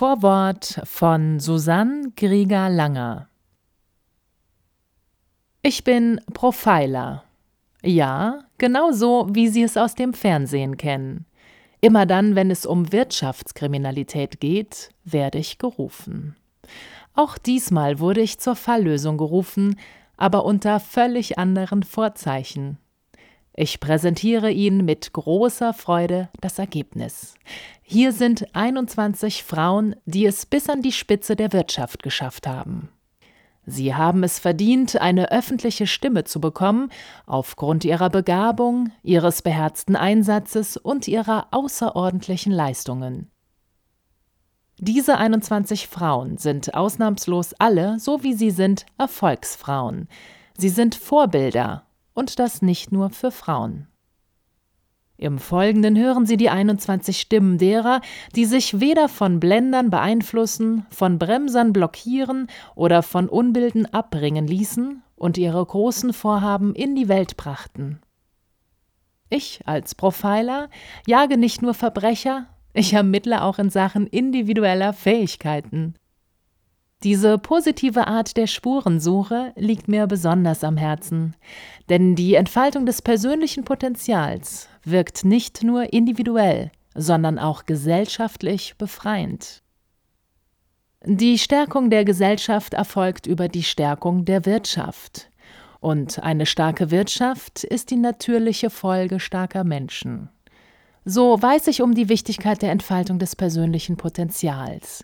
Vorwort von Susanne Grieger-Langer. Ich bin Profiler. Ja, genau so, wie Sie es aus dem Fernsehen kennen. Immer dann, wenn es um Wirtschaftskriminalität geht, werde ich gerufen. Auch diesmal wurde ich zur Falllösung gerufen, aber unter völlig anderen Vorzeichen. Ich präsentiere Ihnen mit großer Freude das Ergebnis. Hier sind 21 Frauen, die es bis an die Spitze der Wirtschaft geschafft haben. Sie haben es verdient, eine öffentliche Stimme zu bekommen, aufgrund ihrer Begabung, ihres beherzten Einsatzes und ihrer außerordentlichen Leistungen. Diese 21 Frauen sind ausnahmslos alle, so wie sie sind, Erfolgsfrauen. Sie sind Vorbilder und das nicht nur für Frauen. Im Folgenden hören Sie die 21 Stimmen derer, die sich weder von Blendern beeinflussen, von Bremsern blockieren oder von Unbilden abbringen ließen und ihre großen Vorhaben in die Welt brachten. Ich als Profiler jage nicht nur Verbrecher, ich ermittle auch in Sachen individueller Fähigkeiten. Diese positive Art der Spurensuche liegt mir besonders am Herzen, denn die Entfaltung des persönlichen Potenzials wirkt nicht nur individuell, sondern auch gesellschaftlich befreiend. Die Stärkung der Gesellschaft erfolgt über die Stärkung der Wirtschaft. Und eine starke Wirtschaft ist die natürliche Folge starker Menschen. So weiß ich um die Wichtigkeit der Entfaltung des persönlichen Potenzials.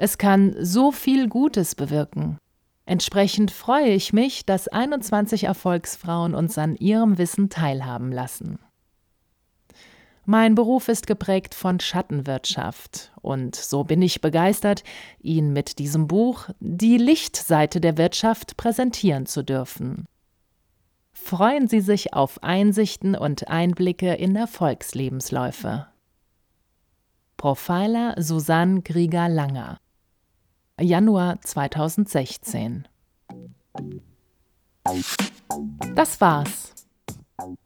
Es kann so viel Gutes bewirken. Entsprechend freue ich mich, dass 21 Erfolgsfrauen uns an ihrem Wissen teilhaben lassen. Mein Beruf ist geprägt von Schattenwirtschaft und so bin ich begeistert, Ihnen mit diesem Buch die Lichtseite der Wirtschaft präsentieren zu dürfen. Freuen Sie sich auf Einsichten und Einblicke in Erfolgslebensläufe. Profiler Susanne Grieger-Langer Januar 2016. Das war's.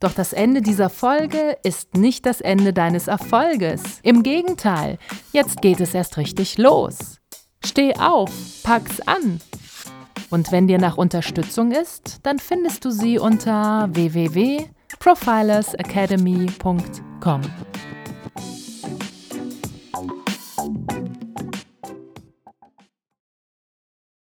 Doch das Ende dieser Folge ist nicht das Ende deines Erfolges. Im Gegenteil, jetzt geht es erst richtig los. Steh auf, pack's an. Und wenn dir nach Unterstützung ist, dann findest du sie unter www.profilersacademy.com.